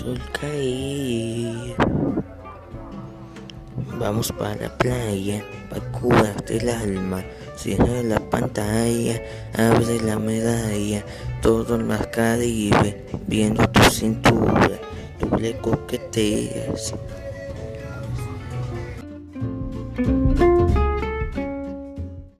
sol caer. Vamos para la playa, para curarte el alma. Cierra la pantalla, abre la medalla, todo el mar Caribe, viendo tu cintura, tú le coqueteas.